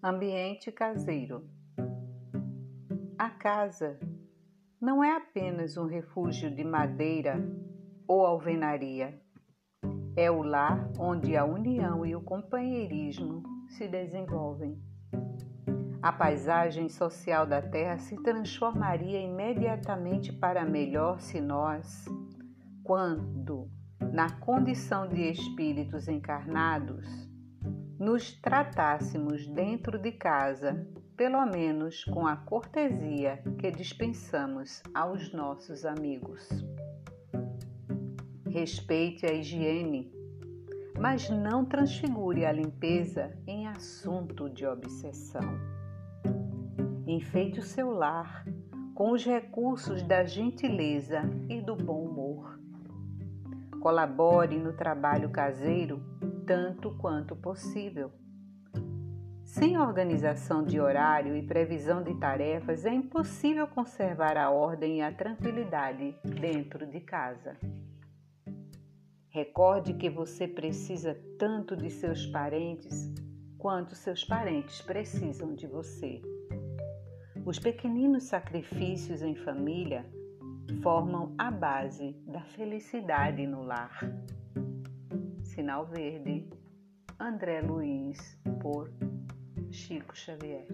Ambiente caseiro. A casa não é apenas um refúgio de madeira ou alvenaria. É o lar onde a união e o companheirismo se desenvolvem. A paisagem social da Terra se transformaria imediatamente para melhor se nós, quando, na condição de espíritos encarnados, nos tratássemos dentro de casa, pelo menos com a cortesia que dispensamos aos nossos amigos. Respeite a higiene, mas não transfigure a limpeza em assunto de obsessão. Enfeite o seu lar com os recursos da gentileza e do bom humor. Colabore no trabalho caseiro tanto quanto possível. Sem organização de horário e previsão de tarefas, é impossível conservar a ordem e a tranquilidade dentro de casa. Recorde que você precisa tanto de seus parentes quanto seus parentes precisam de você. Os pequeninos sacrifícios em família formam a base da felicidade no lar. Sinal Verde, André Luiz, por Chico Xavier.